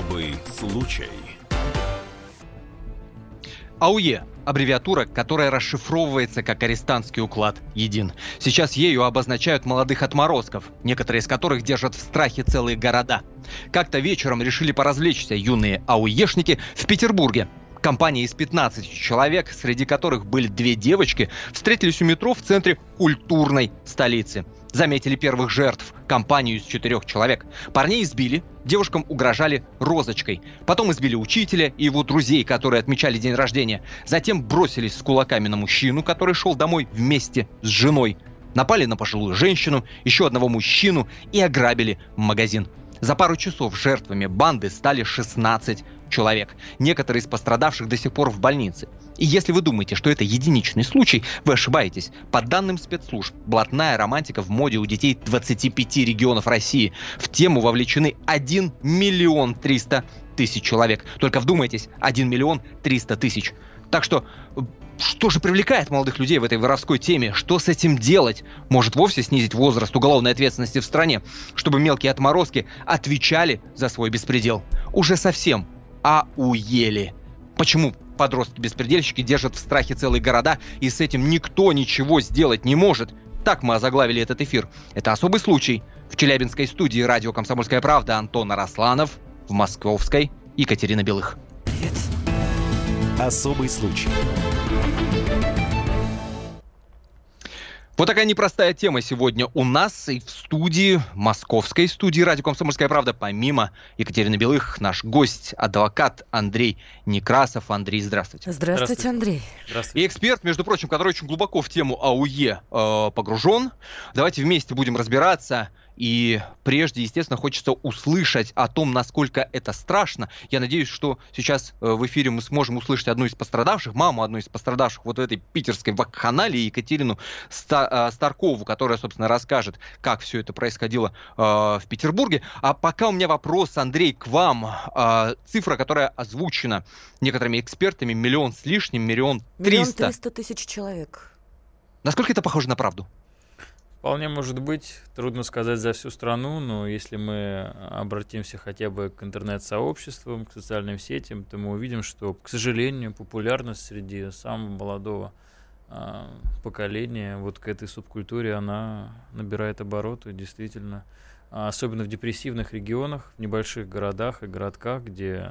Особый случай. АУЕ – аббревиатура, которая расшифровывается как арестантский уклад «Един». Сейчас ею обозначают молодых отморозков, некоторые из которых держат в страхе целые города. Как-то вечером решили поразвлечься юные ауешники в Петербурге. Компания из 15 человек, среди которых были две девочки, встретились у метро в центре культурной столицы – заметили первых жертв, компанию из четырех человек. Парней избили, девушкам угрожали розочкой. Потом избили учителя и его друзей, которые отмечали день рождения. Затем бросились с кулаками на мужчину, который шел домой вместе с женой. Напали на пожилую женщину, еще одного мужчину и ограбили магазин. За пару часов жертвами банды стали 16 человек. Некоторые из пострадавших до сих пор в больнице. И если вы думаете, что это единичный случай, вы ошибаетесь. По данным спецслужб, блатная романтика в моде у детей 25 регионов России. В тему вовлечены 1 миллион 300 тысяч человек. Только вдумайтесь, 1 миллион 300 тысяч. Так что что же привлекает молодых людей в этой воровской теме? Что с этим делать? Может вовсе снизить возраст уголовной ответственности в стране, чтобы мелкие отморозки отвечали за свой беспредел? Уже совсем а уели. Почему подростки-беспредельщики держат в страхе целые города, и с этим никто ничего сделать не может? Так мы озаглавили этот эфир. Это особый случай. В Челябинской студии радио «Комсомольская правда» Антон Арасланов, в Московской Екатерина Белых. Особый случай. Вот такая непростая тема сегодня у нас и в студии, московской студии радио «Комсомольская правда». Помимо Екатерины Белых, наш гость, адвокат Андрей Некрасов. Андрей, здравствуйте. Здравствуйте, Андрей. Здравствуйте. И эксперт, между прочим, который очень глубоко в тему АУЕ э, погружен. Давайте вместе будем разбираться, и прежде, естественно, хочется услышать о том, насколько это страшно. Я надеюсь, что сейчас э, в эфире мы сможем услышать одну из пострадавших, маму одной из пострадавших вот в этой питерской вакханалии, Екатерину э, Старкову, которая, собственно, расскажет, как все это происходило э, в Петербурге. А пока у меня вопрос, Андрей, к вам. Цифра, которая озвучена некоторыми экспертами, миллион с лишним, миллион триста. Миллион триста тысяч человек. Насколько это похоже на правду? Вполне может быть, трудно сказать за всю страну, но если мы обратимся хотя бы к интернет-сообществам, к социальным сетям, то мы увидим, что, к сожалению, популярность среди самого молодого э, поколения вот к этой субкультуре, она набирает обороты, действительно. А особенно в депрессивных регионах, в небольших городах и городках, где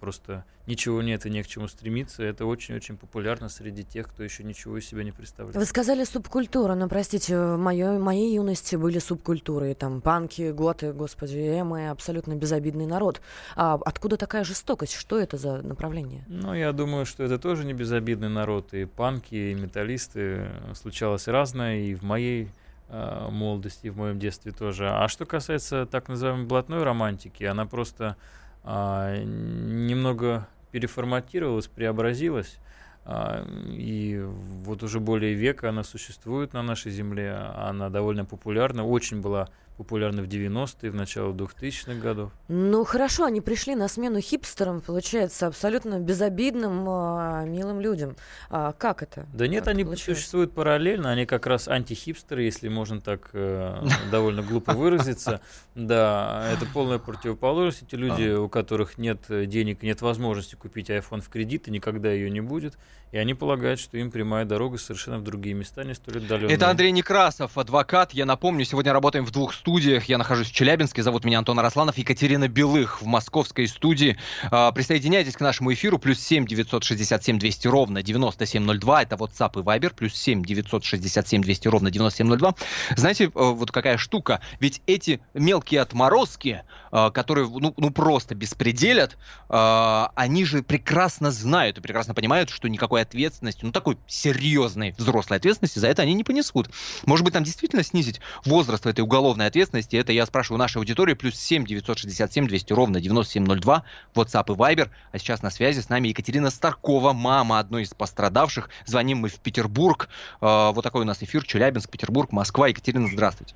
просто ничего нет и не к чему стремиться. Это очень-очень популярно среди тех, кто еще ничего из себя не представляет. Вы сказали субкультура, но, простите, в моей, моей юности были субкультуры, там, панки, готы, господи, эмы, абсолютно безобидный народ. А откуда такая жестокость? Что это за направление? Ну, я думаю, что это тоже не безобидный народ. И панки, и металлисты случалось разное, и в моей э, молодости, в моем детстве тоже. А что касается так называемой блатной романтики, она просто э, немного переформатировалась, преобразилась. Э, и вот уже более века она существует на нашей земле. Она довольно популярна, очень была популярны в 90-е, в начало 2000-х годов. Ну хорошо, они пришли на смену хипстерам, получается, абсолютно безобидным, а, милым людям. А как это? Да нет, как они получилось? существуют параллельно, они как раз антихипстеры, если можно так э, довольно глупо выразиться. Да, это полная противоположность. Эти люди, у которых нет денег, нет возможности купить iPhone в кредит и никогда ее не будет, и они полагают, что им прямая дорога совершенно в другие места, не столь отдаленные. Это Андрей Некрасов, адвокат. Я напомню, сегодня работаем в двух студиях. Я нахожусь в Челябинске, зовут меня Антон Арасланов, Екатерина Белых в московской студии. А, присоединяйтесь к нашему эфиру. Плюс 7 967 200 ровно 9702. Это WhatsApp и Viber. Плюс 7 967 200 ровно 9702. Знаете, э, вот какая штука. Ведь эти мелкие отморозки, э, которые ну, ну просто беспределят, э, они же прекрасно знают и прекрасно понимают, что никакой ответственности, ну такой серьезной взрослой ответственности за это они не понесут. Может быть, там действительно снизить возраст этой уголовной ответственности, это я спрашиваю нашей аудитории, плюс 7 967 200 ровно 9702, WhatsApp и Viber. А сейчас на связи с нами Екатерина Старкова, мама одной из пострадавших. Звоним мы в Петербург. Э, вот такой у нас эфир, Челябинск, Петербург, Москва. Екатерина, здравствуйте.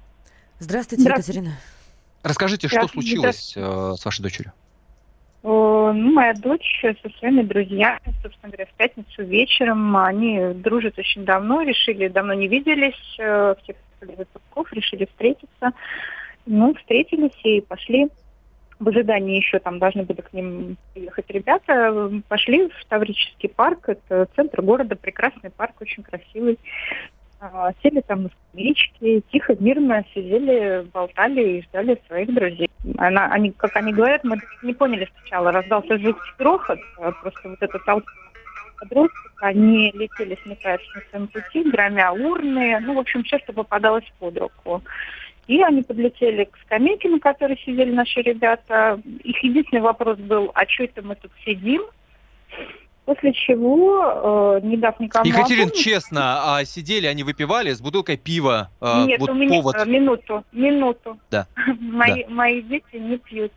Здравствуйте, здравствуйте. Екатерина. Расскажите, что случилось э, с вашей дочерью? Ну, моя дочь со своими друзьями, собственно говоря, в пятницу вечером, они дружат очень давно, решили, давно не виделись, всех выпусков, решили встретиться. Ну, встретились и пошли в ожидании еще там должны были к ним приехать ребята, пошли в Таврический парк, это центр города, прекрасный парк, очень красивый. А, сели там на скамеечке, тихо, мирно сидели, болтали и ждали своих друзей. Она, они, как они говорят, мы не поняли сначала, раздался жуткий грохот, просто вот этот толпа подростков, они летели, смекаясь на своем пути, громя урны, ну, в общем, все, что попадалось под руку. И они подлетели к скамейке, на которой сидели наши ребята. Их единственный вопрос был, а что это мы тут сидим? После чего, э, не дав никому Екатерин, опомнить, честно, а сидели они выпивали с бутылкой пива? Э, Нет, вот у меня повод... минуту, минуту. Да. мои, да. мои дети не пьют.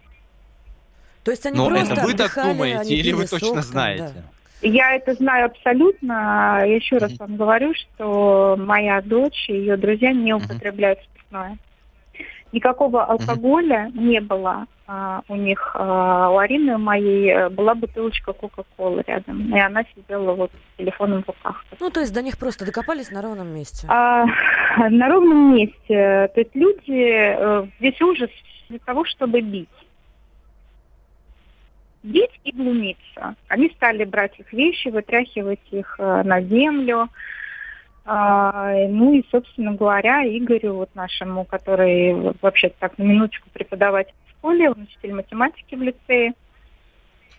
То есть они Но просто это вы так думаете или вы точно сок, знаете? Да. Я это знаю абсолютно. Еще раз вам говорю, что моя дочь и ее друзья не употребляют спиртное. Никакого алкоголя не было а, у них. А, у Арины моей э, была бутылочка Кока-Колы рядом, и она сидела вот с телефоном в руках. Ну, то есть до них просто докопались на ровном месте? А, на ровном месте. То есть люди, э, весь ужас для того, чтобы бить. Бить и глумиться. Они стали брать их вещи, вытряхивать их э, на землю. А, ну и, собственно говоря, Игорю, вот нашему, который вообще так на минуточку преподаватель в школе, он учитель математики в лицее,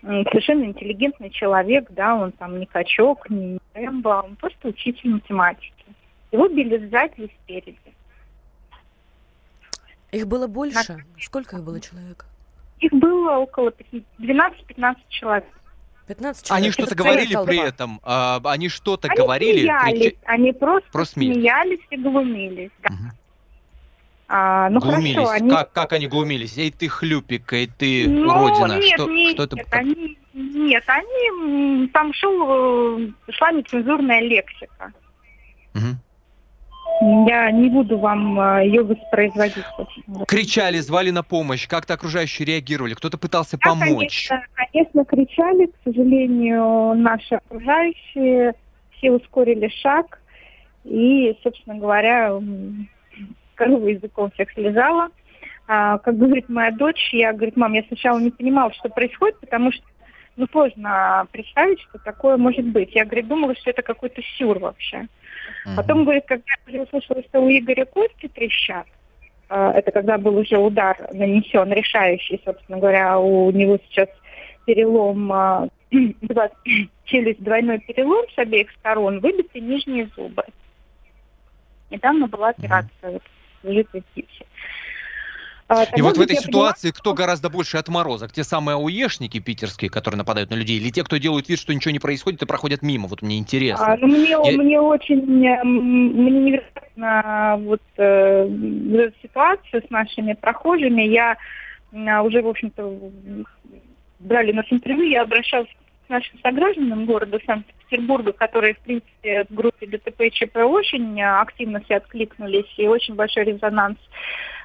совершенно интеллигентный человек, да, он там не качок, не Рэмбо, он просто учитель математики. Его били сзади и спереди. Их было больше? На... Сколько их было человек? Их было около 12-15 человек. 15 человек. Они что-то говорили толпа. при этом? А, они что-то они говорили? Смеялись, крича... Они просто, просто смеялись и глумились. Да. Угу. А, ну глумились. Хорошо, они... как, как они глумились? Эй, ты хлюпик, эй, ты ну, уродина. Нет, что, нет, что это? Нет, они, нет, они там шел, э, шла нецензурная лексика. Угу. Я не буду вам э, ее воспроизводить. Кричали, звали на помощь, как-то окружающие реагировали, кто-то пытался да, помочь. Конечно, конечно, кричали, к сожалению, наши окружающие все ускорили шаг, и, собственно говоря, корова языком всех слезала. А, как говорит моя дочь, я, говорит, мам, я сначала не понимала, что происходит, потому что ну, сложно представить, что такое может быть. Я, говорит, думала, что это какой-то сюр вообще. Потом, говорит, когда я услышала, что у Игоря кости трещат, а, это когда был уже удар нанесен, решающий, собственно говоря, у него сейчас перелом, а, челюсть, двойной перелом с обеих сторон, выбиты нижние зубы. Недавно была операция в жидкой гипсе. А, и вот в этой ситуации поняла, кто гораздо больше отморозок? Те самые ауешники питерские, которые нападают на людей, или те, кто делают вид, что ничего не происходит и проходят мимо? Вот мне интересно. А, ну, мне, Я... мне очень, мне невероятно вот э, ситуация с нашими прохожими. Я э, уже, в общем-то, брали нас интервью, я обращалась к нашим согражданам города Санкт-Петербурга, которые, в принципе, в группе ДТП и ЧП очень активно все откликнулись, и очень большой резонанс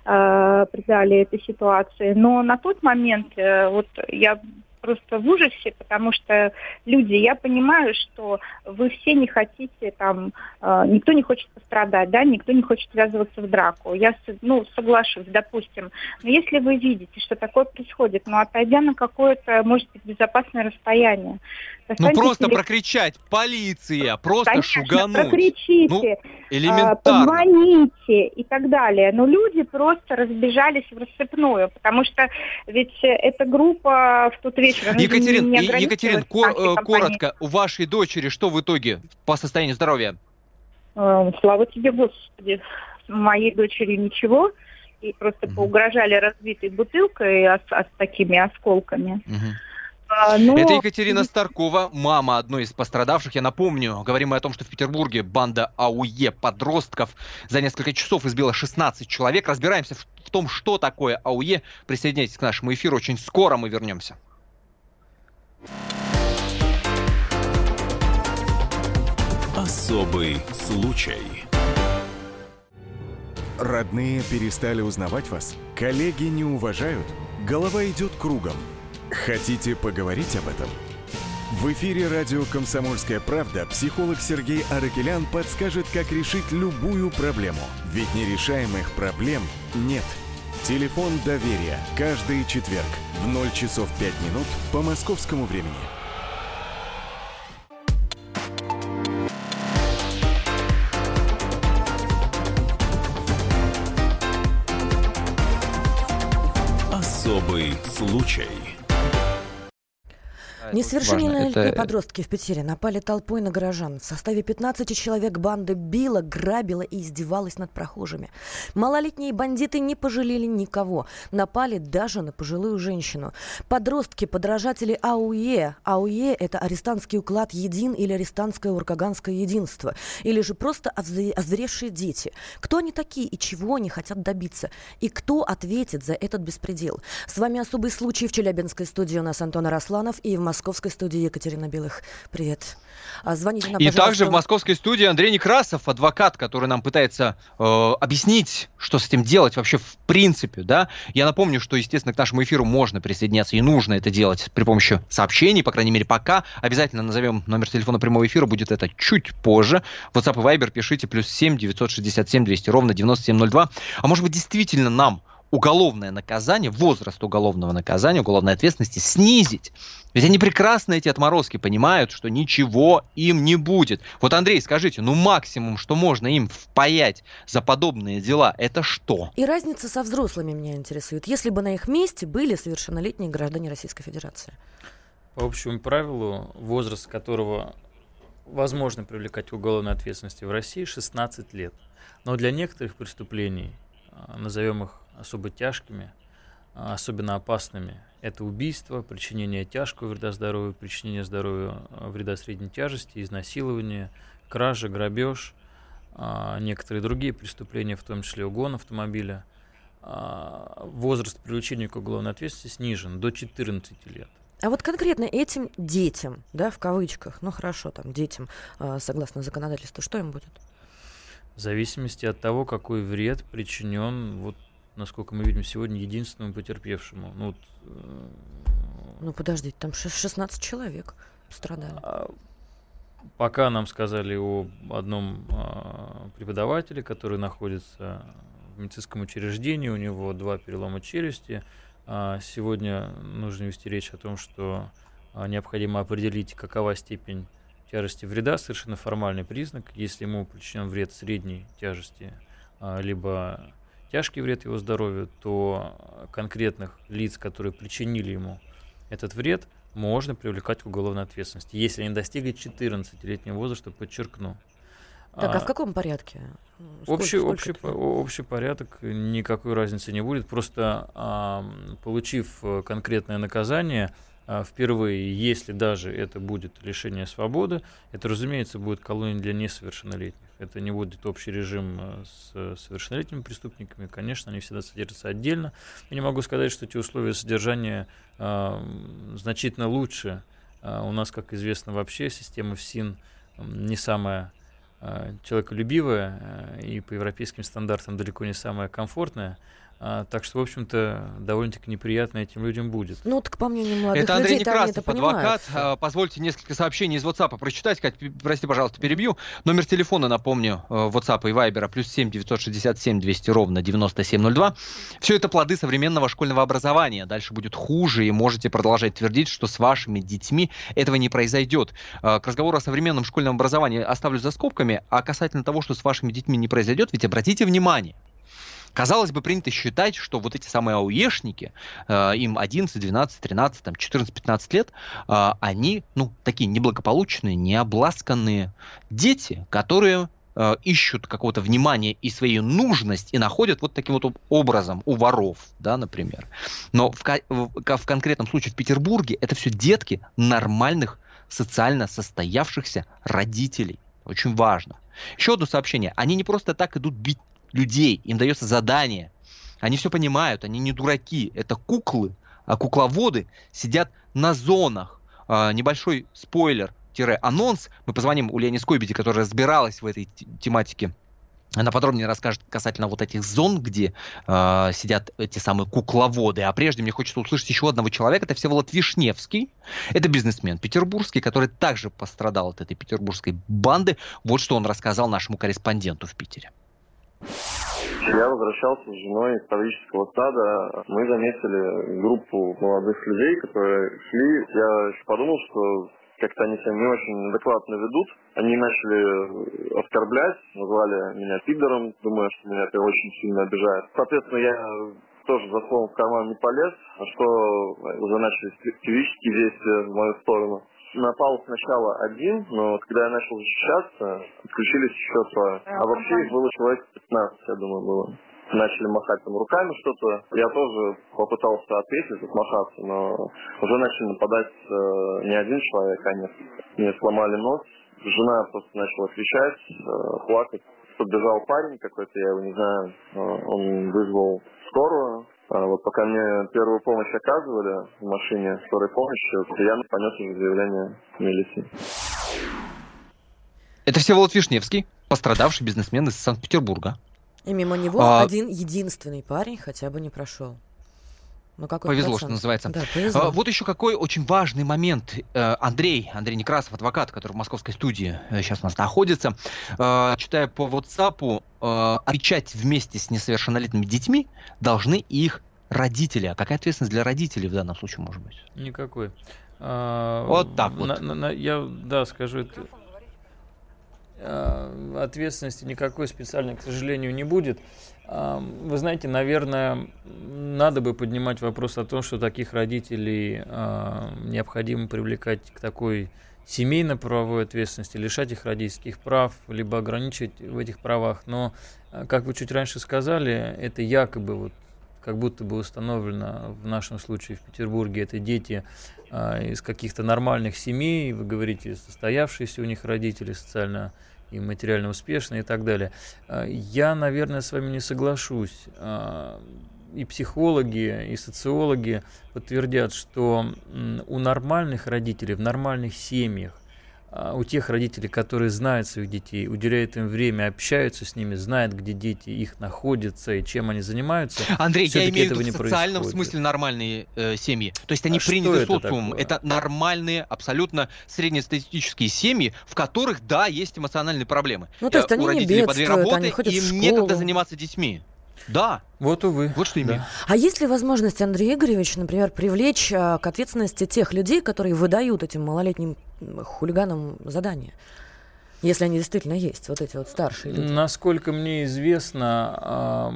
э, придали этой ситуации. Но на тот момент э, вот я просто в ужасе, потому что люди, я понимаю, что вы все не хотите там, э, никто не хочет пострадать, да, никто не хочет ввязываться в драку. Я, ну, соглашусь, допустим. Но если вы видите, что такое происходит, ну, отойдя на какое-то, может быть, безопасное расстояние. Ну, просто телефон... прокричать, полиция, просто Конечно, шугануть. прокричите, ну, элементарно. позвоните и так далее. Но люди просто разбежались в рассыпную, потому что ведь эта группа в тот вечер вечера. Екатерин, Екатерин кор- э, коротко, у вашей дочери что в итоге по состоянию здоровья? Э, слава тебе, Господи. Моей дочери ничего. И просто угу. поугрожали разбитой бутылкой а, а, с такими осколками. Угу. А, но... Это Екатерина Старкова, мама одной из пострадавших. Я напомню, говорим мы о том, что в Петербурге банда АУЕ подростков за несколько часов избила 16 человек. Разбираемся в том, что такое АУЕ. Присоединяйтесь к нашему эфиру. Очень скоро мы вернемся. Особый случай. Родные перестали узнавать вас? Коллеги не уважают? Голова идет кругом. Хотите поговорить об этом? В эфире радио «Комсомольская правда» психолог Сергей Аракелян подскажет, как решить любую проблему. Ведь нерешаемых проблем нет – Телефон доверия. Каждый четверг в 0 часов 5 минут по московскому времени. Особый случай. Несовершеннолетние это... подростки в Питере напали толпой на горожан. В составе 15 человек банда била, грабила и издевалась над прохожими. Малолетние бандиты не пожалели никого. Напали даже на пожилую женщину. Подростки, подражатели АУЕ. АУЕ – это арестантский уклад «Един» или арестантское уркаганское единство. Или же просто озверевшие дети. Кто они такие и чего они хотят добиться? И кто ответит за этот беспредел? С вами особый случай в Челябинской студии у нас Антон Арасланов и в Москве московской студии Екатерина Белых. Привет. А, звоните нам, И также в московской студии Андрей Некрасов, адвокат, который нам пытается э, объяснить, что с этим делать вообще в принципе, да. Я напомню, что, естественно, к нашему эфиру можно присоединяться и нужно это делать при помощи сообщений, по крайней мере, пока. Обязательно назовем номер телефона прямого эфира, будет это чуть позже. WhatsApp и Viber пишите плюс 7 967 200 ровно 9702. А может быть, действительно нам уголовное наказание, возраст уголовного наказания, уголовной ответственности снизить. Ведь они прекрасно, эти отморозки, понимают, что ничего им не будет. Вот, Андрей, скажите, ну максимум, что можно им впаять за подобные дела, это что? И разница со взрослыми меня интересует. Если бы на их месте были совершеннолетние граждане Российской Федерации. По общему правилу, возраст которого возможно привлекать к уголовной ответственности в России 16 лет. Но для некоторых преступлений, а, назовем их особо тяжкими, а, особенно опасными. Это убийство, причинение тяжкого вреда здоровью, причинение здоровью а, вреда средней тяжести, изнасилование, кража, грабеж, а, некоторые другие преступления, в том числе угон автомобиля. Возраст привлечения к уголовной ответственности снижен до 14 лет. А вот конкретно этим детям, да, в кавычках, ну хорошо, там, детям, согласно законодательству, что им будет? В зависимости от того, какой вред причинен вот насколько мы видим сегодня, единственному потерпевшему. Ну, вот, э... ну подождите, там 16 человек страдали. А, пока нам сказали о одном а, преподавателе, который находится в медицинском учреждении, у него два перелома челюсти. А сегодня нужно вести речь о том, что а, необходимо определить, какова степень тяжести вреда, совершенно формальный признак. Если ему причинен вред средней тяжести, а, либо тяжкий вред его здоровью, то конкретных лиц, которые причинили ему этот вред, можно привлекать к уголовной ответственности, если они достигли 14-летнего возраста, подчеркну. Так, а, в каком порядке? Сколько, общий, сколько общий, общий порядок, никакой разницы не будет. Просто а, получив э, конкретное наказание, а, впервые, если даже это будет лишение свободы, это, разумеется, будет колония для несовершеннолетних. Это не будет общий режим э, с совершеннолетними преступниками. Конечно, они всегда содержатся отдельно. Я не могу сказать, что эти условия содержания э, значительно лучше. Э, у нас, как известно, вообще система ФСИН не самая э, человеколюбивая э, и по европейским стандартам далеко не самая комфортная. А, так что, в общем-то, довольно-таки неприятно этим людям будет. Ну, так по мнению молодых это Андрей людей, Некрасов, это адвокат. А, позвольте несколько сообщений из WhatsApp прочитать. Кать, прости, пожалуйста, перебью. Номер телефона, напомню, э, WhatsApp и Viber, плюс 7 967 200 ровно 9702. Все это плоды современного школьного образования. Дальше будет хуже, и можете продолжать твердить, что с вашими детьми этого не произойдет. А, к разговору о современном школьном образовании оставлю за скобками, а касательно того, что с вашими детьми не произойдет, ведь обратите внимание, Казалось бы, принято считать, что вот эти самые ауешники, э, им 11, 12, 13, там, 14, 15 лет, э, они, ну, такие неблагополучные, необласканные дети, которые э, ищут какого-то внимания и свою нужность и находят вот таким вот образом у воров, да, например. Но в, в, в конкретном случае в Петербурге это все детки нормальных социально состоявшихся родителей. Очень важно. Еще одно сообщение. Они не просто так идут бить людей, им дается задание. Они все понимают, они не дураки, это куклы, а кукловоды сидят на зонах. А, небольшой спойлер, анонс. Мы позвоним у Лени Скойбеди, которая разбиралась в этой тематике. Она подробнее расскажет касательно вот этих зон, где э, сидят эти самые кукловоды. А прежде мне хочется услышать еще одного человека. Это Всеволод Вишневский. Это бизнесмен петербургский, который также пострадал от этой петербургской банды. Вот что он рассказал нашему корреспонденту в Питере. Я возвращался с женой из таврического сада. Мы заметили группу молодых людей, которые шли. Я еще подумал, что как-то они себя не очень адекватно ведут. Они начали оскорблять, назвали меня пидором, думая, что меня это очень сильно обижает. Соответственно, я тоже за словом в карман не полез, а что уже начались физические действия в мою сторону. Напал сначала один, но когда я начал защищаться, отключились еще трое. А вообще их было человек 15, я думаю, было. Начали махать там руками что-то. Я тоже попытался ответить, отмахаться, но уже начали нападать э, не один человек, а несколько. Мне сломали нос. Жена просто начала кричать, э, плакать. Подбежал парень какой-то, я его не знаю, э, он вызвал скорую, вот пока мне первую помощь оказывали в машине скорой помощи, я понес уже заявление милиции. Это Всеволод Вишневский, пострадавший бизнесмен из Санкт-Петербурга. И мимо него а... один единственный парень хотя бы не прошел. Ну, какой повезло, процент? что называется. Да, повезло. А, вот еще какой очень важный момент. Э, Андрей, Андрей Некрасов, адвокат, который в московской студии сейчас э, у нас находится, э, читая по WhatsApp, отвечать вместе с несовершеннолетними детьми должны их родители. А какая ответственность для родителей в данном случае может быть? Никакой. А, вот так вот. На, на, на, я, да, скажу это. Ответственности никакой специальной, к сожалению, не будет. Вы знаете, наверное, надо бы поднимать вопрос о том, что таких родителей необходимо привлекать к такой семейно-правовой ответственности, лишать их родительских прав, либо ограничивать в этих правах. Но, а, как вы чуть раньше сказали, это якобы вот как будто бы установлено в нашем случае в Петербурге, это дети а, из каких-то нормальных семей, вы говорите, состоявшиеся у них родители социально и материально успешные и так далее. А, я, наверное, с вами не соглашусь. А, и психологи, и социологи подтвердят, что у нормальных родителей, в нормальных семьях у тех родителей, которые знают своих детей, уделяют им время, общаются с ними, знают, где дети их находятся и чем они занимаются. Андрей, я имею в виду в социальном происходит. смысле нормальные э, семьи. То есть они а приняты социумом. Это, это нормальные, абсолютно среднестатистические семьи, в которых, да, есть эмоциональные проблемы. Ну, то есть э, они у родителей не бедствуют, по две работы, они ходят им в школу. некогда заниматься детьми. Да. Вот увы. Вот что имею. Да. А есть ли возможность, Андрей Игоревич, например, привлечь а, к ответственности тех людей, которые выдают этим малолетним хулиганам задания? Если они действительно есть, вот эти вот старшие люди. Насколько мне известно,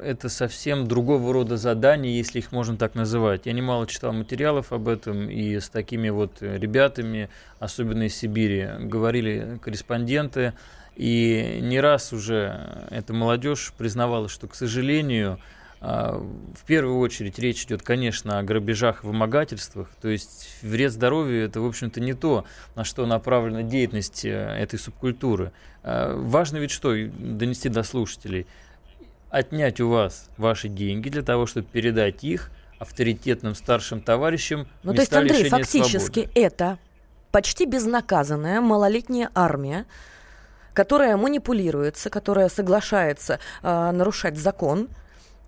это совсем другого рода задания, если их можно так называть. Я немало читал материалов об этом, и с такими вот ребятами, особенно из Сибири, говорили корреспонденты. И не раз уже эта молодежь признавала, что, к сожалению, в первую очередь речь идет, конечно, о грабежах и вымогательствах. То есть вред здоровью это, в общем-то, не то, на что направлена деятельность э, этой субкультуры. А, важно ведь что, донести до слушателей, отнять у вас ваши деньги для того, чтобы передать их авторитетным старшим товарищам. Ну, то есть, Андрей, фактически свободы. это почти безнаказанная малолетняя армия, которая манипулируется, которая соглашается э, нарушать закон,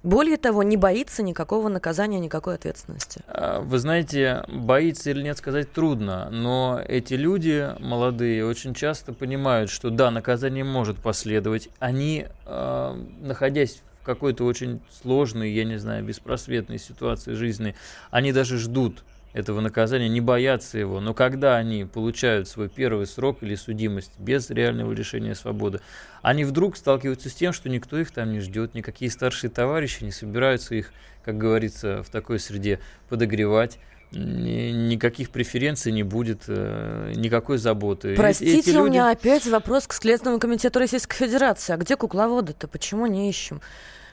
более того, не боится никакого наказания, никакой ответственности. А, вы знаете, боится или нет сказать трудно, но эти люди молодые очень часто понимают, что да, наказание может последовать. Они, э, находясь в какой-то очень сложной, я не знаю, беспросветной ситуации жизни, они даже ждут этого наказания, не боятся его. Но когда они получают свой первый срок или судимость без реального лишения свободы, они вдруг сталкиваются с тем, что никто их там не ждет, никакие старшие товарищи не собираются их, как говорится, в такой среде подогревать никаких преференций не будет, э, никакой заботы. Простите, Эти люди... у меня опять вопрос к Следственному комитету Российской Федерации. А где кукловоды-то? Почему не ищем?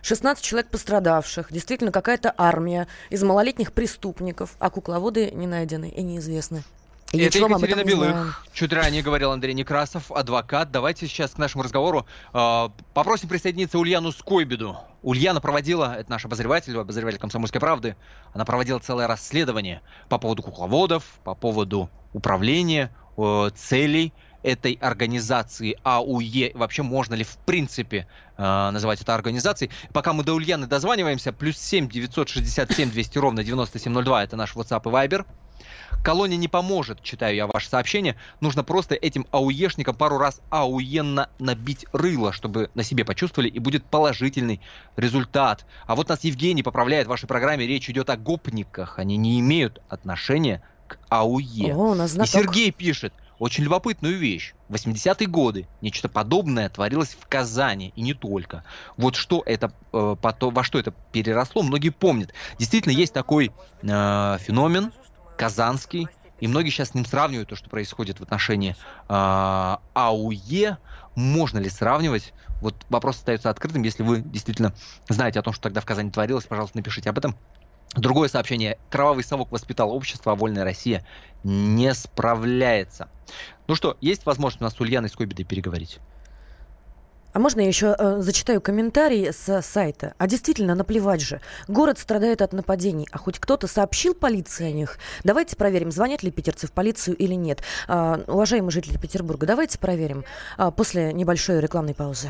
16 человек пострадавших, действительно какая-то армия из малолетних преступников, а кукловоды не найдены и неизвестны. И Это Екатерина Белых. Чуть ранее говорил Андрей Некрасов, адвокат. Давайте сейчас к нашему разговору э, попросим присоединиться Ульяну Скойбеду. Ульяна проводила, это наш обозреватель, обозреватель «Комсомольской правды», она проводила целое расследование по поводу кукловодов, по поводу управления, э, целей этой организации АУЕ, вообще можно ли в принципе э, называть это организацией. Пока мы до Ульяны дозваниваемся, плюс 7 967 200 ровно 9702, это наш WhatsApp и Viber. Колония не поможет, читаю я ваше сообщение. Нужно просто этим ауешникам пару раз ауенно набить рыло, чтобы на себе почувствовали, и будет положительный результат. А вот нас Евгений поправляет в вашей программе, речь идет о гопниках. Они не имеют отношения к АУЕ. О, у нас и Сергей пишет, очень любопытную вещь. В 80-е годы нечто подобное творилось в Казани, и не только. Вот что это, э, потом, во что это переросло, многие помнят. Действительно, есть такой э, феномен, казанский, и многие сейчас с ним сравнивают то, что происходит в отношении э, АУЕ. Можно ли сравнивать? Вот вопрос остается открытым. Если вы действительно знаете о том, что тогда в Казани творилось, пожалуйста, напишите об этом. Другое сообщение. Кровавый совок воспитал общество, а вольная Россия не справляется. Ну что, есть возможность у нас с Ульяной Скобидой переговорить? А можно я еще э, зачитаю комментарий с сайта? А действительно, наплевать же. Город страдает от нападений, а хоть кто-то сообщил полиции о них? Давайте проверим, звонят ли питерцы в полицию или нет. Э, уважаемые жители Петербурга, давайте проверим э, после небольшой рекламной паузы.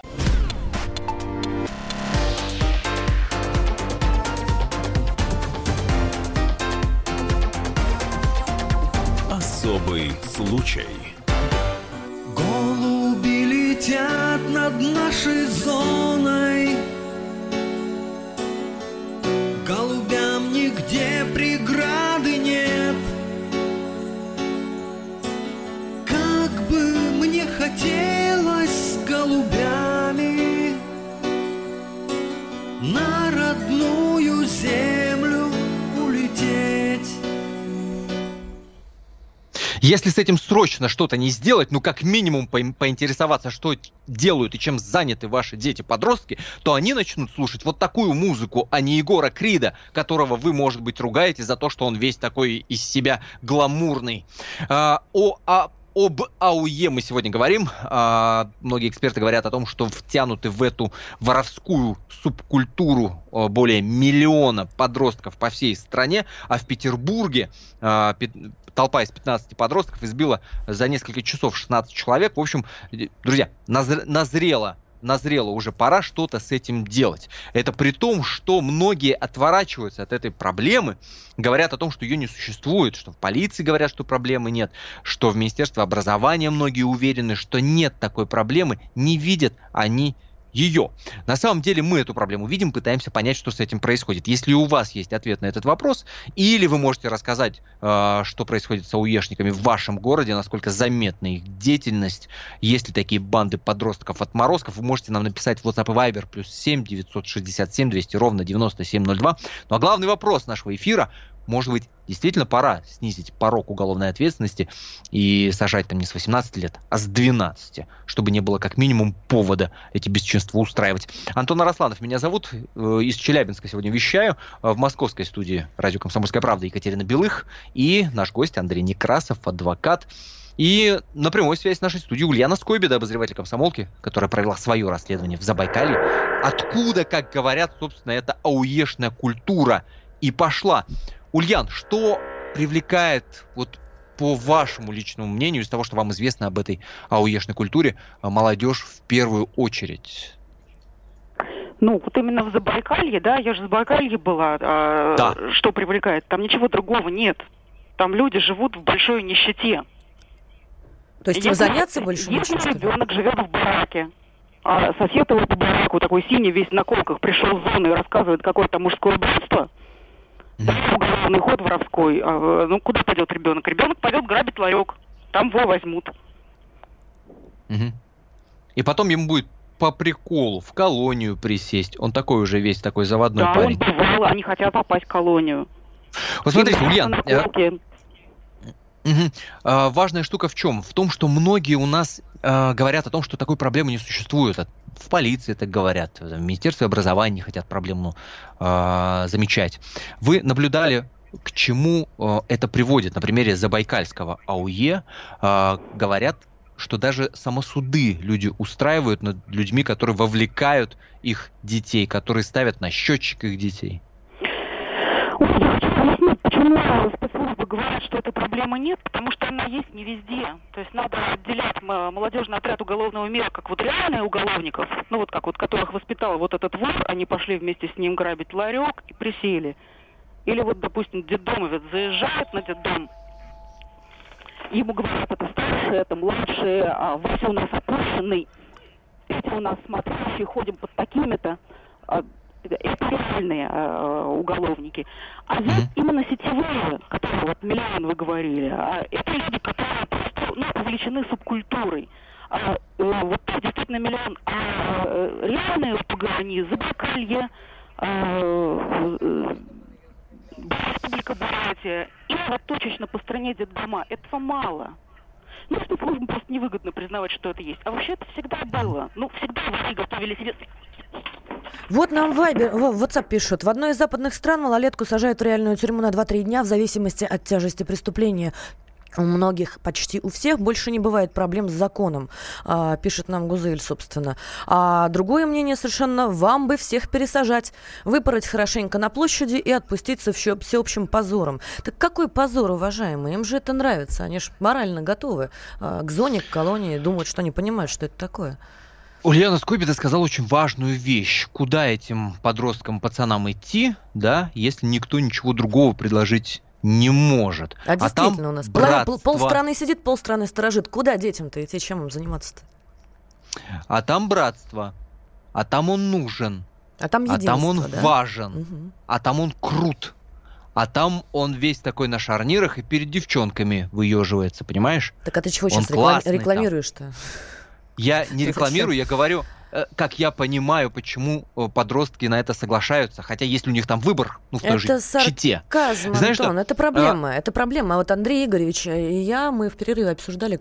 Особый случай. летят над нашей зоной Если с этим срочно что-то не сделать, ну как минимум по поинтересоваться, что делают и чем заняты ваши дети-подростки, то они начнут слушать вот такую музыку, а не Егора Крида, которого вы, может быть, ругаете за то, что он весь такой из себя гламурный. А, о, а об АУЕ мы сегодня говорим. А, многие эксперты говорят о том, что втянуты в эту воровскую субкультуру а, более миллиона подростков по всей стране, а в Петербурге а, толпа из 15 подростков избила за несколько часов 16 человек. В общем, друзья, назрело назрело уже пора что-то с этим делать. Это при том, что многие отворачиваются от этой проблемы, говорят о том, что ее не существует, что в полиции говорят, что проблемы нет, что в Министерстве образования многие уверены, что нет такой проблемы, не видят они ее. На самом деле мы эту проблему видим, пытаемся понять, что с этим происходит. Если у вас есть ответ на этот вопрос, или вы можете рассказать, э, что происходит с ауешниками в вашем городе, насколько заметна их деятельность, есть ли такие банды подростков отморозков, вы можете нам написать в WhatsApp и Viber плюс 7 967 200 ровно 9702. Ну а главный вопрос нашего эфира – может быть, действительно пора снизить порог уголовной ответственности и сажать там не с 18 лет, а с 12, чтобы не было как минимум повода эти бесчинства устраивать. Антон Арасланов меня зовут, э, из Челябинска сегодня вещаю, э, в московской студии радио «Комсомольская правда» Екатерина Белых и наш гость Андрей Некрасов, адвокат. И на прямой связи с нашей студией Ульяна Скойбеда, обозреватель комсомолки, которая провела свое расследование в Забайкалье. Откуда, как говорят, собственно, эта ауешная культура и пошла. Ульян, что привлекает вот по вашему личному мнению, из того, что вам известно об этой ауешной культуре, а, молодежь в первую очередь? Ну, вот именно в Забайкалье, да, я же в Забайкалье была. А, да. Что привлекает? Там ничего другого нет. Там люди живут в большой нищете. То есть им заняться больше Если ребенок живет в бараке, а сосед его по бараку, такой синий, весь на колках, пришел в зону и рассказывает какое-то мужское братство, уголовный ход воровской. А, ну, куда пойдет ребенок? Ребенок пойдет грабить ларек. Там его возьмут. Угу. И потом ему будет по приколу в колонию присесть. Он такой уже весь такой заводной да, парень. Да, он бывал, они хотят попасть в колонию. Вот смотрите, Ульян, Угу. А, важная штука в чем? В том, что многие у нас а, говорят о том, что такой проблемы не существует. В полиции так говорят, в Министерстве образования не хотят проблему а, замечать. Вы наблюдали к чему а, это приводит? На примере Забайкальского АУЕ а, говорят, что даже самосуды люди устраивают над людьми, которые вовлекают их детей, которые ставят на счетчик их детей. Почему говорят, что этой проблемы нет? Потому что она есть не везде. То есть надо отделять молодежный отряд уголовного мира как вот реальные уголовников, ну вот как вот которых воспитал вот этот вор, они пошли вместе с ним грабить ларек и присели. Или вот, допустим, детдомовец заезжает на детдом, ему говорят, это старший, это младший, а Вася у нас опущенный, эти у нас смотрящие, ходим под такими-то. А реальные э, уголовники. А здесь mm-hmm. именно сетевые, которые вот миллион вы говорили, а это люди, которые просто ну, увлечены субкультурой. А, э, вот действительно миллион. А э, реальные УПГ, они Забайкалье, э, э, Республика Бурятия и вот точечно по стране детдома. Этого мало. Ну, спецслужбам просто невыгодно признавать, что это есть. А вообще это всегда было. Ну, всегда они готовили себе вот нам Вайбер, в WhatsApp пишут. В одной из западных стран малолетку сажают в реальную тюрьму на 2-3 дня в зависимости от тяжести преступления. У многих, почти у всех, больше не бывает проблем с законом, а, пишет нам Гузель, собственно. А другое мнение совершенно, вам бы всех пересажать, выпороть хорошенько на площади и отпустить со всеобщим позором. Так какой позор, уважаемые? Им же это нравится, они же морально готовы а, к зоне, к колонии, думают, что они понимают, что это такое. Ульяна Скобида сказала очень важную вещь. Куда этим подросткам, пацанам идти, да, если никто ничего другого предложить не может. А, а действительно там у нас братство... полстраны сидит, полстраны сторожит. Куда детям-то идти, чем им заниматься-то? А там братство, а там он нужен, а там, а там он да? важен, угу. а там он крут. А там он весь такой на шарнирах и перед девчонками выеживается, понимаешь? Так а ты чего он сейчас рекламируешь-то? Я не рекламирую, я говорю, э, как я понимаю, почему э, подростки на это соглашаются, хотя если у них там выбор, ну в той это же чите. Знаешь, Антон, что? это проблема, а... это проблема. А вот Андрей Игоревич и я, мы в перерыве обсуждали,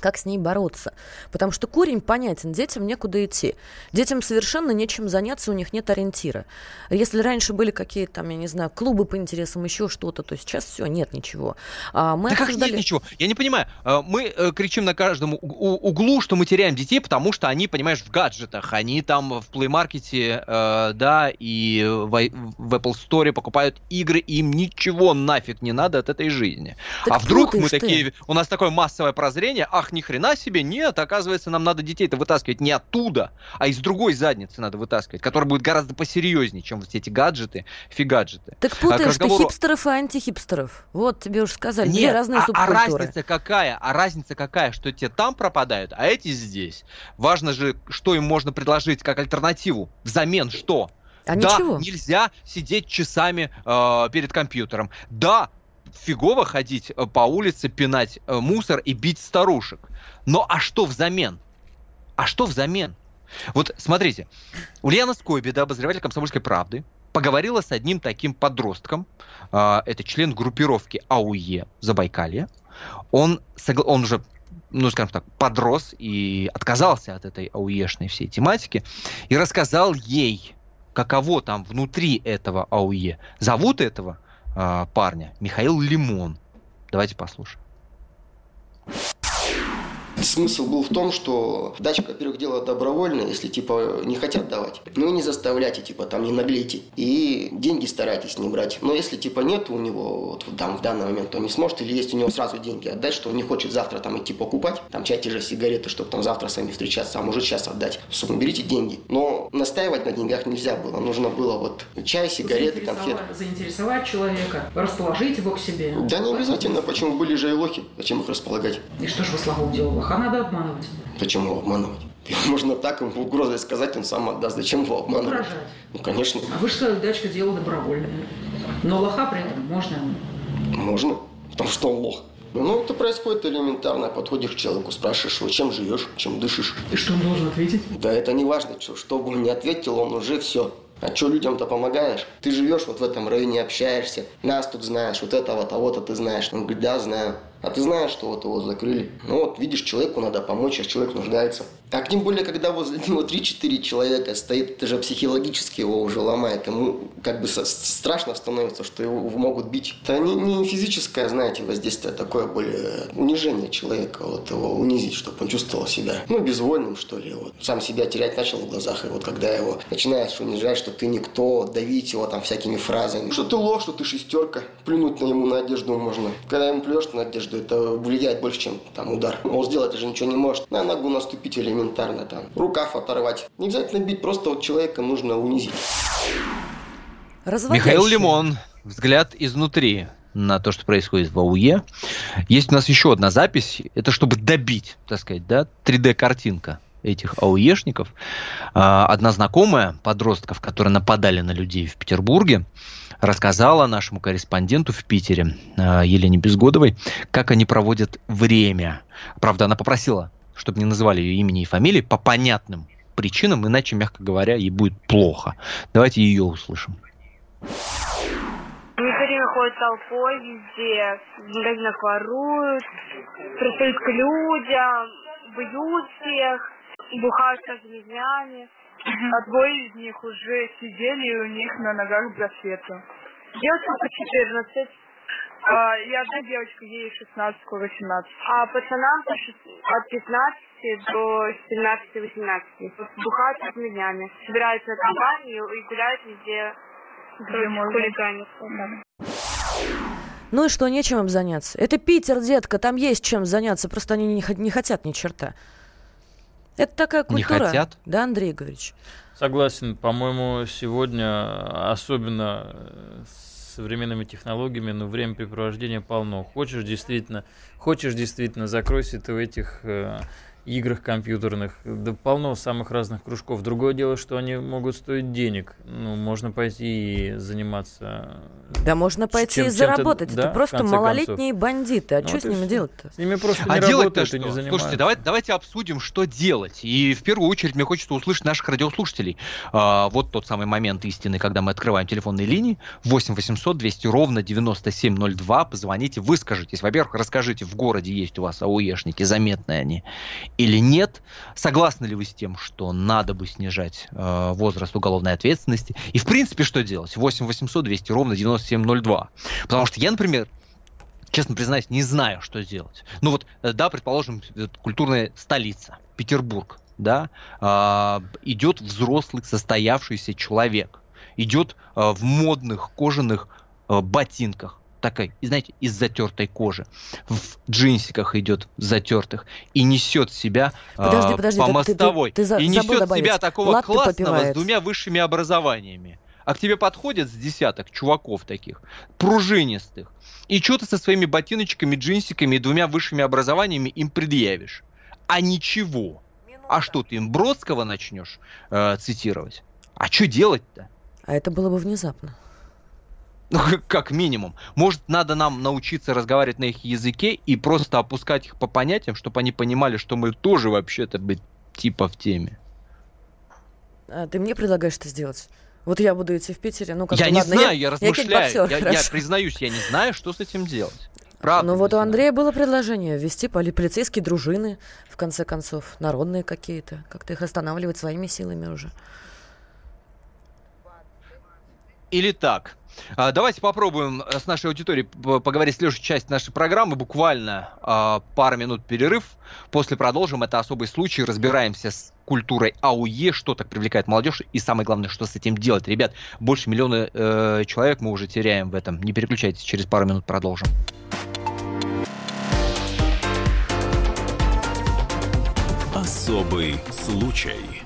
как с ней бороться. Потому что корень понятен, детям некуда идти. Детям совершенно нечем заняться, у них нет ориентира. Если раньше были какие-то там, я не знаю, клубы по интересам, еще что-то, то сейчас все, нет ничего. А мы да обсуждали... как нет ничего? Я не понимаю. А, мы э, кричим на каждом углу, что мы теряем детей, потому что они, понимаешь, в гаджетах, они там в Play Market, э, да, и в, Apple Store покупают игры, им ничего нафиг не надо от этой жизни. Так а вдруг мы ты. такие, у нас такое массовое прозрение, ах, ни хрена себе, нет, оказывается, нам надо детей-то вытаскивать не оттуда, а из другой задницы надо вытаскивать, которая будет гораздо посерьезнее, чем вот эти гаджеты, фигаджеты. Так а путаешь а разговору... ты хипстеров и антихипстеров. Вот тебе уже сказали, нет, две разные а, субкультуры. А разница какая? А разница какая, что те там пропадают, а эти здесь. Важно же, что им можно предложить как альтернативу. Взамен что? А да, ничего. нельзя сидеть часами э, перед компьютером. Да, фигово ходить э, по улице, пинать э, мусор и бить старушек. Но а что взамен? А что взамен? Вот смотрите, Ульяна Скойбеда, обозреватель «Комсомольской правды», поговорила с одним таким подростком, э, это член группировки АУЕ Забайкалье. Он, он уже ну, скажем так, подрос и отказался от этой ауешной всей тематики и рассказал ей, каково там внутри этого АУЕ. Зовут этого э, парня Михаил Лимон. Давайте послушаем. Смысл был в том, что дача, во-первых, дело добровольное, если, типа, не хотят давать. Ну и не заставляйте, типа, там, не наглейте. И деньги старайтесь не брать. Но если, типа, нет у него, вот, там, в данный момент, он не сможет, или есть у него сразу деньги отдать, что он не хочет завтра там идти покупать, там, чай, те же сигареты, чтобы там завтра сами встречаться, а может сейчас отдать. Собственно, берите деньги. Но настаивать на деньгах нельзя было. Нужно было вот чай, сигареты, конфеты. Заинтересовать человека, расположить его к себе. Да не обязательно. Почему были же и лохи? Зачем их располагать? И что же вы слабо делала? Лоха надо обманывать. Почему обманывать? Можно так ему угрозой сказать, он сам отдаст. Зачем его обманывать? Угрожать. Ну, конечно. А вы же сказали, дачка дело добровольное. Но лоха при этом можно? Можно. Потому что он лох. Ну, это происходит элементарно. Подходишь к человеку, спрашиваешь его, чем живешь, чем дышишь. И что он должен ответить? Да это не важно, что, что бы он не ответил, он уже все. А что людям-то помогаешь? Ты живешь вот в этом районе, общаешься, нас тут знаешь, вот этого, того-то ты знаешь. Он говорит, да, знаю. А ты знаешь, что вот его закрыли. Ну вот, видишь, человеку надо помочь, а человек нуждается. А тем более, когда возле него 3-4 человека стоит, это же психологически его уже ломает. Ему как бы страшно становится, что его могут бить. Это не, не физическое, знаете, воздействие, а такое более унижение человека, вот его унизить, чтобы он чувствовал себя, ну, безвольным, что ли. Вот. Сам себя терять начал в глазах, и вот когда его начинаешь унижать, что ты никто, давить его там всякими фразами, что ты ложь, что ты шестерка, плюнуть на ему на одежду можно. Когда ему плюешь на одежду, это влияет больше, чем там удар. Он сделать же ничего не может. На ногу наступить элементарно там. Рукав оторвать. Не обязательно бить, просто вот человека нужно унизить. Михаил Лимон. Взгляд изнутри на то, что происходит в АУЕ. Есть у нас еще одна запись. Это чтобы добить, так сказать, да, 3D-картинка этих АУЕшников. А, одна знакомая подростков, которые нападали на людей в Петербурге, рассказала нашему корреспонденту в Питере а, Елене Безгодовой, как они проводят время. Правда, она попросила чтобы не называли ее имени и фамилии по понятным причинам, иначе, мягко говоря, ей будет плохо. Давайте ее услышим. Время ходят толпой везде, в магазинах воруют, пристают к людям, бьют всех, бухают каждыми днями. А двое из них уже сидели, и у них на ногах браслеты. Девочка по 14, а, и одна девочка, ей 16-18. А пацанам от 15 до 17-18. Бухают целыми днями. Собираются на компании и гуляют везде. Где хулиганят. Ну и что, нечем им заняться? Это Питер, детка, там есть чем заняться, просто они не, не хотят ни черта. Это такая культура. Не хотят? Да, Андрей Игоревич? Согласен. По-моему, сегодня особенно современными технологиями, но времяпрепровождения полно. Хочешь действительно, хочешь действительно, закройся ты в этих э, играх компьютерных. Да полно самых разных кружков. Другое дело, что они могут стоить денег. Ну, можно пойти и заниматься. Да, можно пойти чем, и заработать. Да, Это просто малолетние концов. бандиты. А ну, что с ними делать-то? С ними просто а не работают и не занимаются. Слушайте, давайте, давайте обсудим, что делать. И в первую очередь мне хочется услышать наших радиослушателей. А, вот тот самый момент истины, когда мы открываем телефонные линии. 8 800 200 ровно 9702. Позвоните, выскажитесь. Во-первых, расскажите, в городе есть у вас АУЕшники, заметные они или нет. Согласны ли вы с тем, что надо бы снижать э, возраст уголовной ответственности? И, в принципе, что делать? 8 800 200 ровно 9702. Потому что я, например, честно признаюсь, не знаю, что делать. Ну вот, э, да, предположим, культурная столица, Петербург, да, э, идет взрослый состоявшийся человек, идет э, в модных кожаных э, ботинках, такая, знаете, из затертой кожи, в джинсиках идет затертых и несет себя подожди, э, подожди, по ты, мостовой. Ты, ты, ты и несет добавить. себя такого Латте классного попивает. с двумя высшими образованиями. А к тебе подходят с десяток чуваков таких, пружинистых, и что ты со своими ботиночками, джинсиками и двумя высшими образованиями им предъявишь? А ничего. Минута. А что, ты им Бродского начнешь э, цитировать? А что делать-то? А это было бы внезапно. Ну, как минимум. Может, надо нам научиться разговаривать на их языке и просто опускать их по понятиям, чтобы они понимали, что мы тоже вообще-то быть типа в теме. А ты мне предлагаешь это сделать? Вот я буду идти в Питере, ну как Я не ладно, знаю, я, я размышляю. Я, я, я признаюсь, я не знаю, что с этим делать. Правда. Ну вот у Андрея было предложение ввести полицейские дружины, в конце концов, народные какие-то, как-то их останавливать своими силами уже. Или так. А, давайте попробуем э, с нашей аудиторией поговорить следующую часть нашей программы. Буквально а, пара минут перерыв. После продолжим. Это особый случай. Разбираемся с культурой АУЕ, что так привлекает молодежь и самое главное, что с этим делать. Ребят, больше миллиона э, человек мы уже теряем в этом. Не переключайтесь, через пару минут продолжим. Особый случай.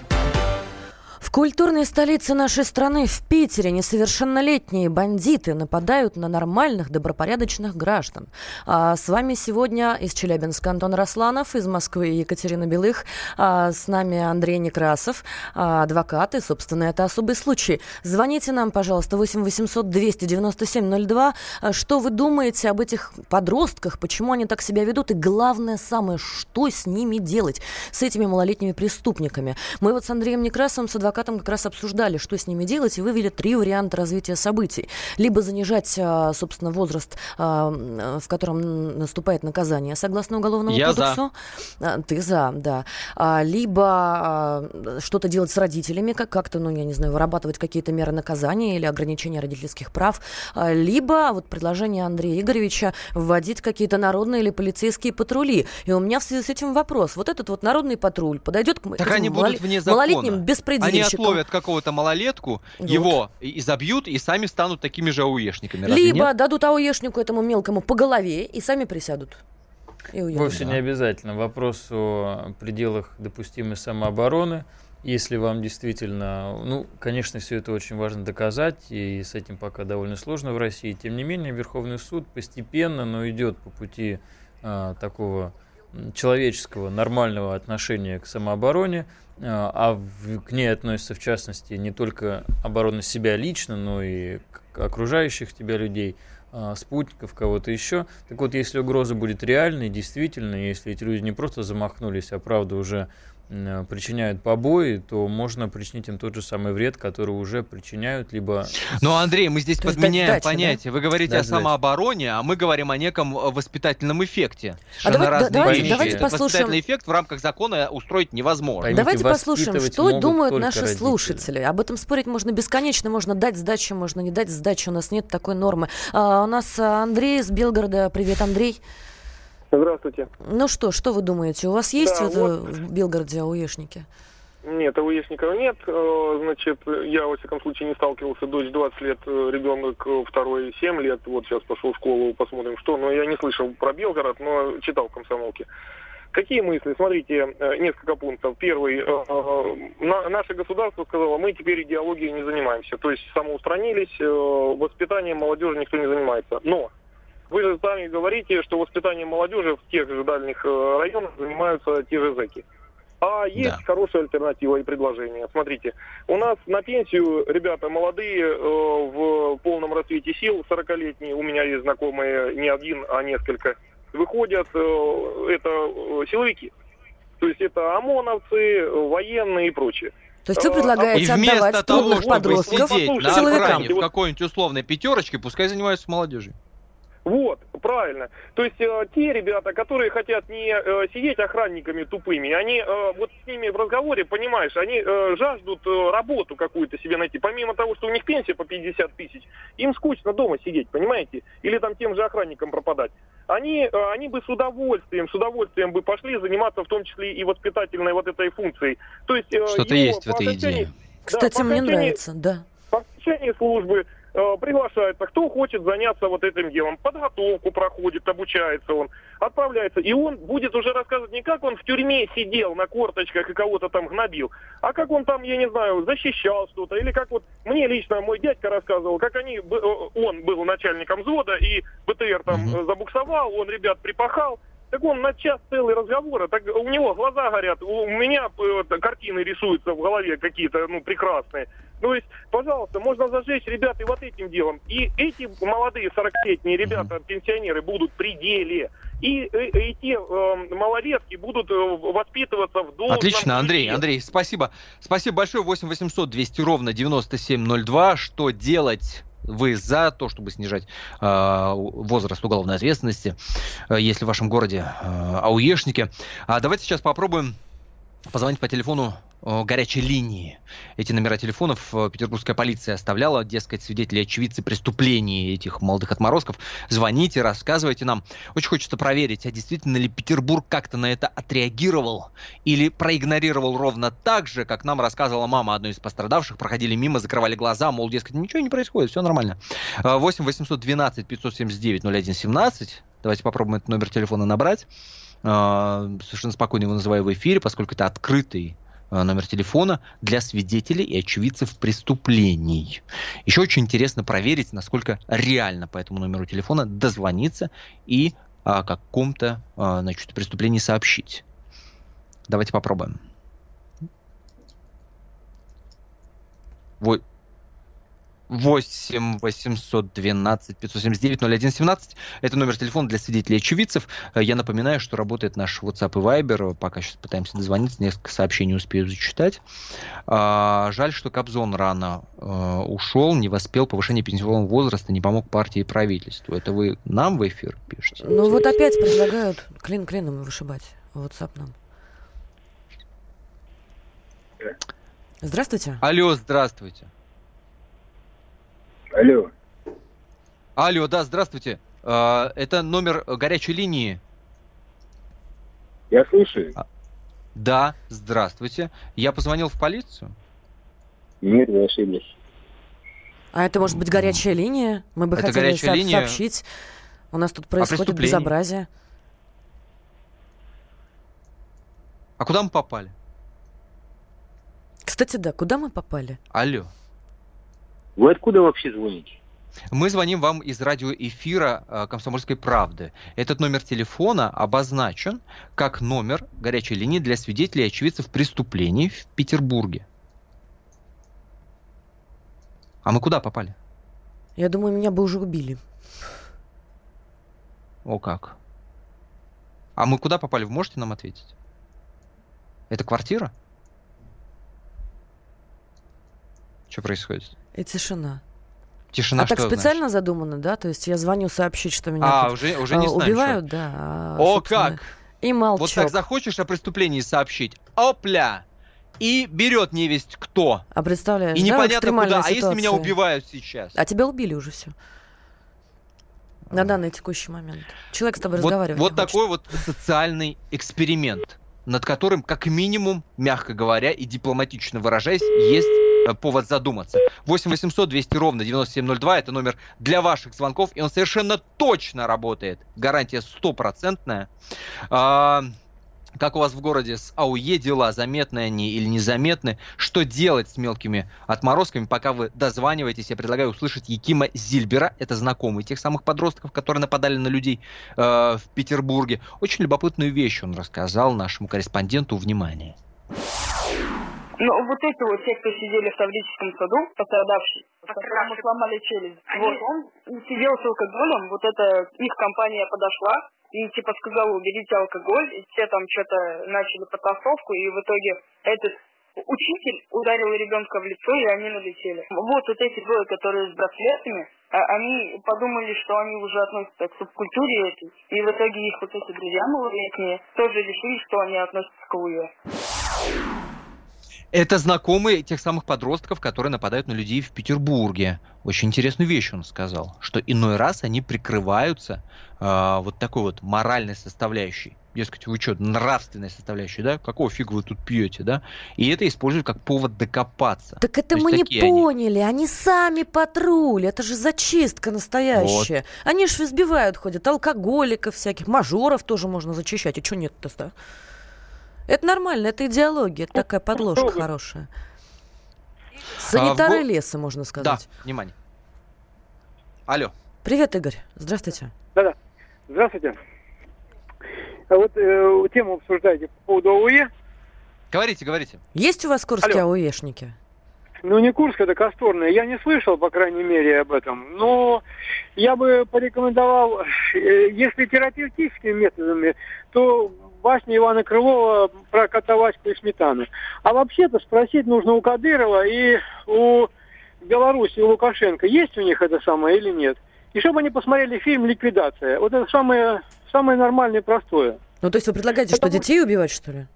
В культурной столице нашей страны, в Питере, несовершеннолетние бандиты нападают на нормальных, добропорядочных граждан. А с вами сегодня из Челябинска Антон Росланов, из Москвы Екатерина Белых, а с нами Андрей Некрасов, а, адвокат, и, собственно, это особый случай. Звоните нам, пожалуйста, 8 800 297 02. Что вы думаете об этих подростках, почему они так себя ведут, и главное самое, что с ними делать, с этими малолетними преступниками. Мы вот с Андреем Некрасовым, с адвокатом адвокатом как раз обсуждали, что с ними делать, и вывели три варианта развития событий. Либо занижать, а, собственно, возраст, а, в котором наступает наказание, согласно Уголовному Я кодексу. За. Ты за, да. А, либо что-то делать с родителями, как- как-то, ну, я не знаю, вырабатывать какие-то меры наказания или ограничения родительских прав. Либо, вот предложение Андрея Игоревича, вводить какие-то народные или полицейские патрули. И у меня в связи с этим вопрос. Вот этот вот народный патруль подойдет к Так этим они будут малолетним Они беспредельщикам. Отловят какого-то малолетку, Вот. его и- изобьют, и сами станут такими же ауешниками. Либо нет? дадут ауешнику этому мелкому по голове и сами присядут. И уедут. Вовсе не обязательно. Вопрос о пределах допустимой самообороны. Если вам действительно, ну, конечно, все это очень важно доказать, и с этим пока довольно сложно в России. Тем не менее, Верховный суд постепенно, но идет по пути а, такого человеческого, нормального отношения к самообороне, а а к ней относится, в частности, не только оборона себя лично, но и окружающих тебя людей, а, спутников, кого-то еще. Так вот, если угроза будет реальной, действительно, если эти люди не просто замахнулись, а правда уже причиняют побои, то можно причинить им тот же самый вред, который уже причиняют, либо... Но, Андрей, мы здесь То подменяем сдачи, понятие. Вы говорите Дать о самообороне, а мы говорим о неком э, воспитательном эффекте. А да- давайте- давайте Этот послушаем. Воспитательный эффект в рамках закона устроить невозможно. Поймите, Давайте послушаем, что думают наши родители. слушатели. Об этом спорить можно бесконечно, можно дать сдачу, можно не дать сдачу. У нас нет такой нормы. А, у нас а, Андрей из Белгорода. Привет, Андрей. Здравствуйте. Ну что, что вы думаете? У вас есть Да, вот, э, в Белгороде ауешники? Нет, АУЕшников нет. Э, Значит, я, во всяком случае, не сталкивался. Дочь 20 лет, э, ребенок второй 7 лет. Вот сейчас пошел в школу, посмотрим, что. Но я не слышал про Белгород, но читал в комсомолке. Какие мысли? Смотрите, несколько пунктов. Первый. на- Наше государство сказало, мы теперь идеологией не занимаемся. То есть самоустранились, воспитанием молодежи никто не занимается. Но вы же сами говорите, что воспитанием молодежи в тех же дальних э, районах занимаются те же зэки. А есть Да. хорошая альтернатива и предложение. Смотрите, у нас на пенсию ребята молодые э, в полном расцвете сил, 40-летние, у меня есть знакомые не один, а несколько, выходят, э, это э, силовики. То есть это ОМОНовцы, э, военные и прочее. То есть вы А, И предлагаете вместо отдавать того, трудных чтобы подростков сидеть на силовикам? в какой-нибудь условной пятерочке, пускай занимаются молодежью. Вот, правильно. То есть э, те ребята, которые хотят не э, сидеть охранниками тупыми, они э, вот с ними в разговоре, понимаешь, они э, жаждут э, работу какую-то себе найти. Помимо того, что у них пенсия по 50 тысяч, им скучно дома сидеть, понимаете? Или там тем же охранникам пропадать. Они, э, они бы с удовольствием, с удовольствием бы пошли заниматься в том числе и воспитательной вот этой функцией. То есть э, Что-то есть в этой идее. да, Кстати, по мне окончании- нравится, да. по окончании службы э, приглашается, кто хочет заняться вот этим делом. Подготовку проходит, обучается он, отправляется. И он будет уже рассказывать не как он в тюрьме сидел на корточках и кого-то там гнобил, а как он там, я не знаю, защищал что-то. Или как вот мне лично мой дядька рассказывал, как они, э, он был начальником взвода, и БТР там э, забуксовал, он ребят припахал. Так он на час целый разговора, так у него глаза горят, у меня э, картины рисуются в голове какие-то, ну, прекрасные. То есть, пожалуйста, можно зажечь ребят и вот этим делом. И эти молодые 40-летние ребята, пенсионеры, будут при деле. И, э, и те э, малолетки будут э, воспитываться в должном Отлично, Андрей. Андрей, спасибо. Спасибо большое. 8 800 200 ровно 9702. Что делать? Вы за то, чтобы снижать э, возраст уголовной ответственности, э, если в вашем городе э, ауешники. А давайте сейчас попробуем позвонить по телефону э, горячей линии. Эти номера телефонов э, петербургская полиция оставляла, дескать, свидетели очевидцы преступлений этих молодых отморозков. Звоните, рассказывайте нам. Очень хочется проверить, а действительно ли Петербург как-то на это отреагировал или проигнорировал ровно так же, как нам рассказывала мама одной из пострадавших. Проходили мимо, закрывали глаза, мол, дескать, ничего не происходит, все нормально. Э, 8 812 579 0117. Давайте попробуем этот номер телефона набрать. Э, Совершенно спокойно его называю в эфире, поскольку это открытый номер телефона для свидетелей и очевидцев преступлений. Еще очень интересно проверить, насколько реально по этому номеру телефона дозвониться и о каком-то значит, преступлении сообщить. Давайте попробуем. 8 812 579 0117. Это номер телефона для свидетелей очевидцев. Э, я напоминаю, что работает наш WhatsApp и Viber. Пока сейчас пытаемся дозвониться, несколько сообщений успею зачитать. А, жаль, что Кобзон рано а, ушел, не воспел повышение пенсионного возраста, не помог партии и правительству. Это вы нам в эфир пишете? Ну вот опять предлагают клин клином вышибать WhatsApp нам. Здравствуйте. Алло, здравствуйте. Алло. Алло, да, здравствуйте. А, это номер горячей линии. Я слушаю. А, да, здравствуйте. Я позвонил в полицию? Нет, вы ошиблись. А это может быть горячая линия? Мы бы это хотели со- линия... сообщить. У нас тут происходит безобразие. А куда мы попали? Кстати, да, куда мы попали? Алло. Вы откуда вообще звоните? Мы звоним вам из радиоэфира э, «Комсомольской правды». Этот номер телефона обозначен как номер горячей линии для свидетелей и очевидцев преступлений в Петербурге. А мы куда попали? Я думаю, меня бы уже убили. О как. А мы куда попали? Вы можете нам ответить? Это квартира? Что происходит? И тишина. Тишина а так специально значит? задумано, да? То есть я звоню сообщить, что меня а, уже, уже не а, знаем, убивают, что? да. А, О, как! И молчок. Вот так захочешь о преступлении сообщить, опля! И берет невесть кто. А представляешь, И непонятно да, куда. Ситуация. А если меня убивают сейчас? А тебя убили уже все. На данный текущий момент. Человек с тобой вот, разговаривает. Вот такой вот социальный эксперимент, над которым, как минимум, мягко говоря и дипломатично выражаясь, есть повод задуматься. 8 800 200 ровно 9702 это номер для ваших звонков, и он совершенно точно работает. Гарантия стопроцентная. А, как у вас в городе с АУЕ дела, заметны они или незаметны? Что делать с мелкими отморозками, пока вы дозваниваетесь? Я предлагаю услышать Якима Зильбера, это знакомый тех самых подростков, которые нападали на людей э, в Петербурге. Очень любопытную вещь он рассказал нашему корреспонденту. Внимание. Ну, вот эти вот те, кто сидели в Таврическом саду, пострадавшие, которому сломали челюсть, Они... вот, он сидел с алкоголем, вот это их компания подошла, и типа сказала, уберите алкоголь, и все там что-то начали потасовку, и в итоге этот учитель ударил ребенка в лицо, и они налетели. Вот, вот эти двое, которые с браслетами, а, они подумали, что они уже относятся к субкультуре этой, и в итоге их вот эти друзья малолетние тоже решили, что они относятся к УЕ. Это знакомые тех самых подростков, которые нападают на людей в Петербурге. Очень интересную вещь он сказал, что иной раз они прикрываются э, вот такой вот моральной составляющей. Дескать, вы что, нравственной составляющей, да? Какого фига вы тут пьете, да? И это используют как повод докопаться. Так это мы не поняли, они. они сами патруль, это же зачистка настоящая. Вот. Они же избивают, ходят, алкоголиков всяких, мажоров тоже можно зачищать, и что нет-то, да? Это нормально, это идеология, это такая подложка хорошая. Санитары а, леса, можно сказать. Да, внимание. Алло. Привет, Игорь. Здравствуйте. Да-да. Здравствуйте. А вот э, тему обсуждаете по поводу АУЕ. Говорите, говорите. Есть у вас курские Алло. АУЕшники? Ну, не Курск, это Косторная. Я не слышал, по крайней мере, об этом. Но я бы порекомендовал, э, если терапевтическими методами, то басня Ивана Крылова про кота Ваську и сметану. А вообще-то спросить нужно у Кадырова и у Беларуси, у Лукашенко, есть у них это самое или нет. И чтобы они посмотрели фильм «Ликвидация». Вот это самое, самое нормальное и простое. Ну, то есть вы предлагаете, Потому... что детей убивать, что ли?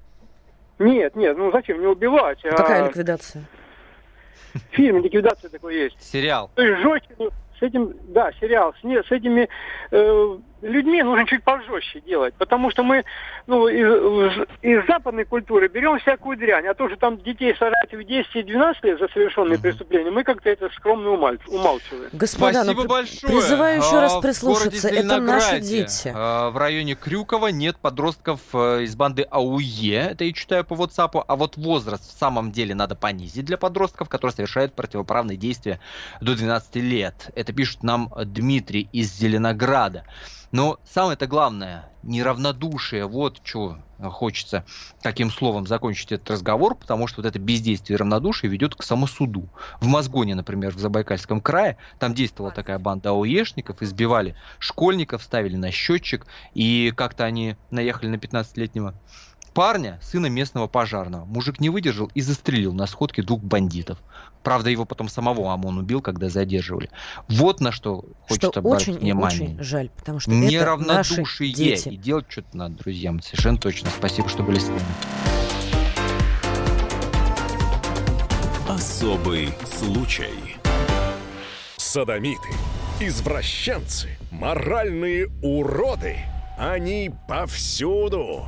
Нет, нет, ну зачем, не убивать. А какая ликвидация? Фильм «Ликвидация» такой есть. Сериал. То есть жестче, ну, с этим, да, сериал, с, не, с этими э, людьми нужно чуть пожестче делать, потому что мы ну, из, из западной культуры берем всякую дрянь, а то, что там детей сажать в 10 и 12 лет за совершенные преступления, мы как-то это скромно умалчиваем. Господа, Спасибо ну, большое. Призываю еще раз а, прислушаться, это наши дети. А, в районе Крюкова нет подростков э, из банды АУЕ, это я читаю по WhatsApp, а вот возраст в самом деле надо понизить для подростков, которые совершают противоправные действия до 12 лет. Это пишет нам Дмитрий из Зеленограда. Но самое-то главное, неравнодушие, вот что хочется таким словом закончить этот разговор, потому что вот это бездействие равнодушие ведет к самосуду. В Мозгоне, например, в Забайкальском крае, там действовала такая банда АОЕшников, избивали школьников, ставили на счетчик, и как-то они наехали на 15-летнего парня, сына местного пожарного. Мужик не выдержал и застрелил на сходке двух бандитов. Правда, его потом самого ОМОН убил, когда задерживали. Вот на что хочется что обратить очень внимание. очень жаль, потому что Неравнодушие это наши дети. и делать что-то надо, друзьям. Совершенно точно. Спасибо, что были с нами. Особый случай. Садомиты, извращенцы, моральные уроды. Они повсюду.